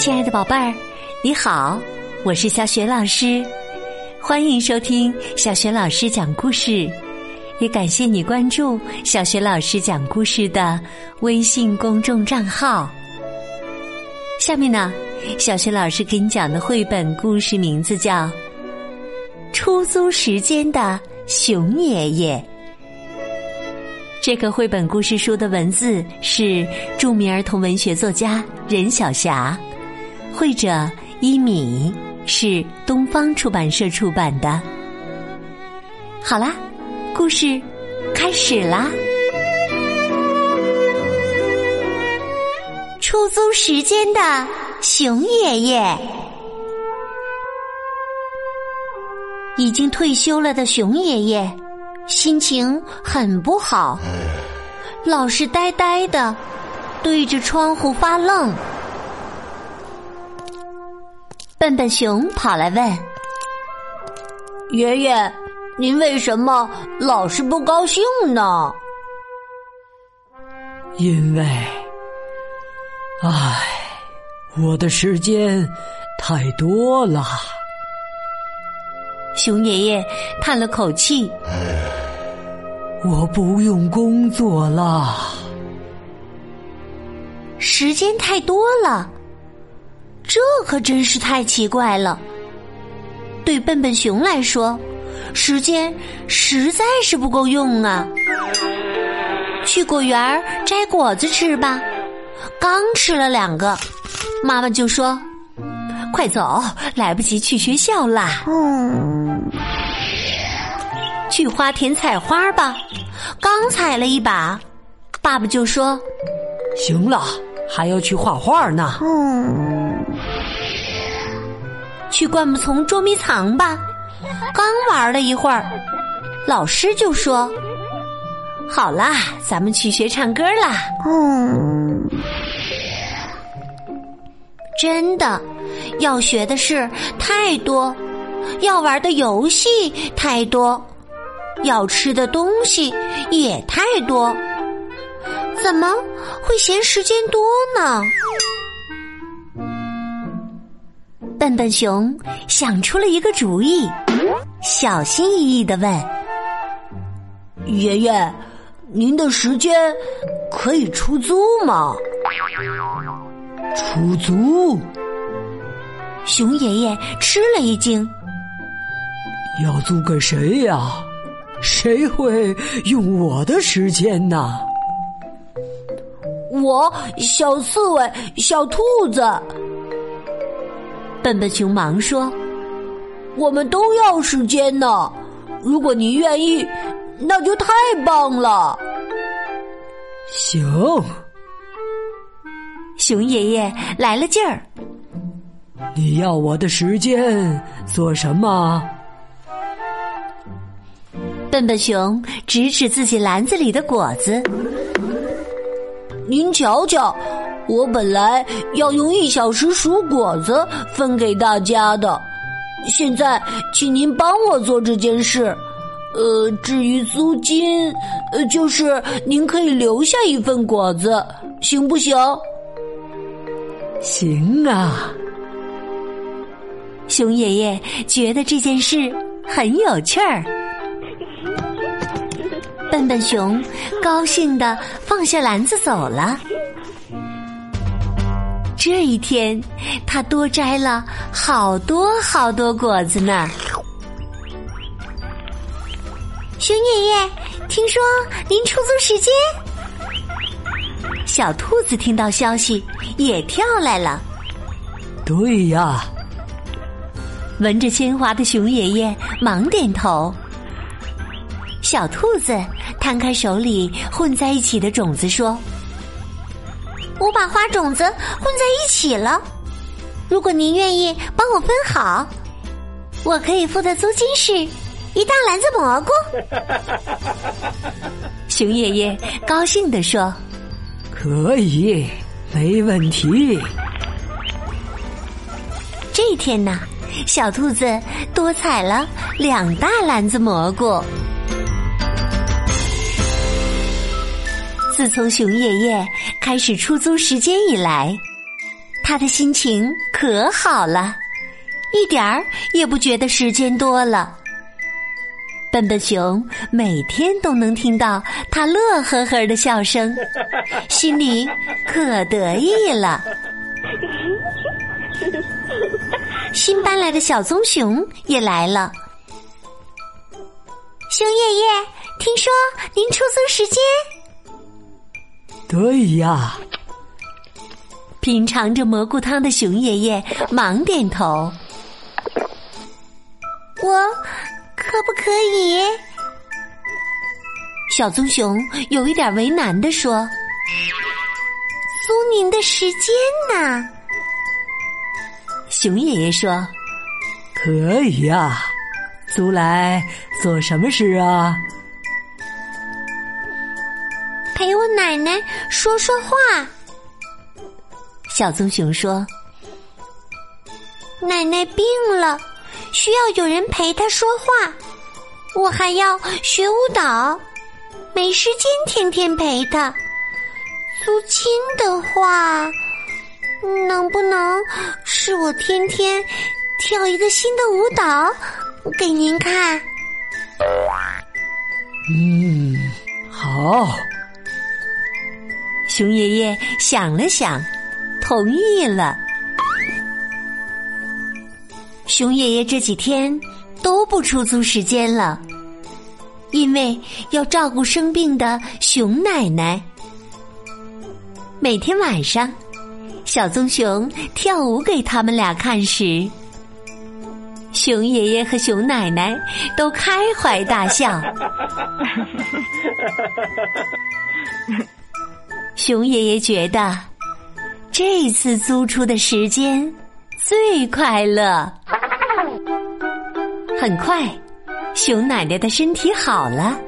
亲爱的宝贝儿，你好，我是小雪老师，欢迎收听小雪老师讲故事，也感谢你关注小雪老师讲故事的微信公众账号。下面呢，小雪老师给你讲的绘本故事名字叫《出租时间的熊爷爷》。这个绘本故事书的文字是著名儿童文学作家任晓霞。绘者一米是东方出版社出版的。好啦，故事开始啦！出租时间的熊爷爷，已经退休了的熊爷爷心情很不好，老是呆呆的对着窗户发愣。笨笨熊跑来问：“爷爷，您为什么老是不高兴呢？”因为，唉，我的时间太多了。熊爷爷叹了口气：“我不用工作了，时间太多了。”这可真是太奇怪了。对笨笨熊来说，时间实在是不够用啊！去果园摘果子吃吧。刚吃了两个，妈妈就说：“快走，来不及去学校啦。”嗯。去花田采花吧。刚采了一把，爸爸就说：“行了，还要去画画呢。”嗯。去灌木丛捉迷藏吧！刚玩了一会儿，老师就说：“好啦，咱们去学唱歌啦。”嗯，真的，要学的事太多，要玩的游戏太多，要吃的东西也太多，怎么会嫌时间多呢？笨笨熊想出了一个主意，小心翼翼的问：“爷爷，您的时间可以出租吗？”出租？熊爷爷吃了一惊：“要租给谁呀？谁会用我的时间呢？”我小刺猬，小兔子。笨笨熊忙说：“我们都要时间呢，如果您愿意，那就太棒了。”行，熊爷爷来了劲儿。你要我的时间做什么？笨笨熊指指自己篮子里的果子，您瞧瞧。我本来要用一小时数果子分给大家的，现在请您帮我做这件事。呃，至于租金，呃，就是您可以留下一份果子，行不行？行啊。熊爷爷觉得这件事很有趣儿。笨笨熊高兴的放下篮子走了。这一天，他多摘了好多好多果子呢。熊爷爷，听说您出租时间？小兔子听到消息也跳来了。对呀，闻着鲜花的熊爷爷忙点头。小兔子摊开手里混在一起的种子说。我把花种子混在一起了。如果您愿意帮我分好，我可以付的租金是一大篮子蘑菇。熊爷爷高兴地说：“可以，没问题。”这天呢，小兔子多采了两大篮子蘑菇。自从熊爷爷开始出租时间以来，他的心情可好了，一点儿也不觉得时间多了。笨笨熊每天都能听到他乐呵呵的笑声，心里可得意了。新搬来的小棕熊也来了。熊爷爷，听说您出租时间？对呀。品尝着蘑菇汤的熊爷爷忙点头。我可不可以？小棕熊有一点为难的说：“租您的时间呢？”熊爷爷说：“可以呀，租来做什么事啊？奶奶说说话。”小棕熊说：“奶奶病了，需要有人陪她说话。我还要学舞蹈，没时间天天陪她。租金的话，能不能是我天天跳一个新的舞蹈给您看？”嗯，好。熊爷爷想了想。同意了。熊爷爷这几天都不出租时间了，因为要照顾生病的熊奶奶。每天晚上，小棕熊跳舞给他们俩看时，熊爷爷和熊奶奶都开怀大笑。熊爷爷觉得。这次租出的时间最快乐。很快，熊奶奶的身体好了，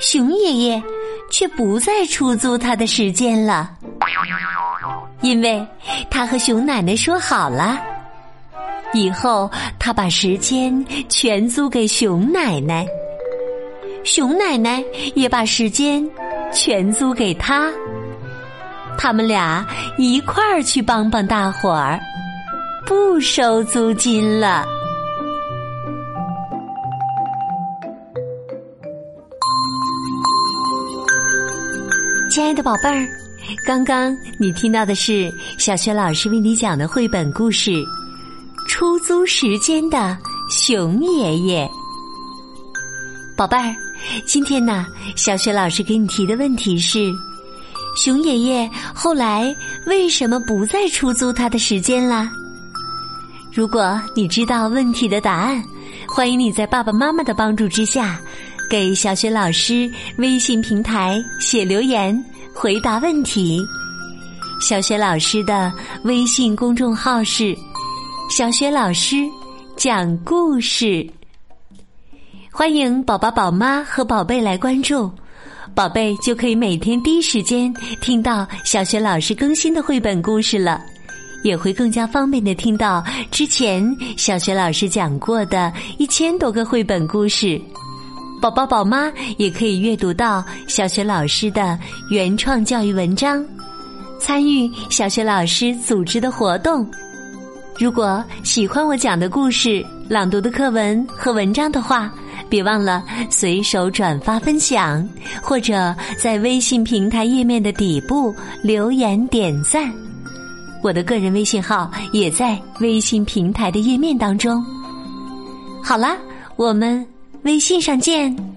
熊爷爷却不再出租他的时间了，因为他和熊奶奶说好了，以后他把时间全租给熊奶奶，熊奶奶也把时间全租给他。他们俩一块儿去帮帮大伙儿，不收租金了。亲爱的宝贝儿，刚刚你听到的是小学老师为你讲的绘本故事《出租时间的熊爷爷》。宝贝儿，今天呢，小雪老师给你提的问题是。熊爷爷后来为什么不再出租他的时间啦？如果你知道问题的答案，欢迎你在爸爸妈妈的帮助之下，给小雪老师微信平台写留言回答问题。小雪老师的微信公众号是“小雪老师讲故事”，欢迎宝宝、宝妈和宝贝来关注。宝贝就可以每天第一时间听到小学老师更新的绘本故事了，也会更加方便的听到之前小学老师讲过的一千多个绘本故事。宝宝宝妈也可以阅读到小学老师的原创教育文章，参与小学老师组织的活动。如果喜欢我讲的故事、朗读的课文和文章的话。别忘了随手转发分享，或者在微信平台页面的底部留言点赞。我的个人微信号也在微信平台的页面当中。好啦，我们微信上见。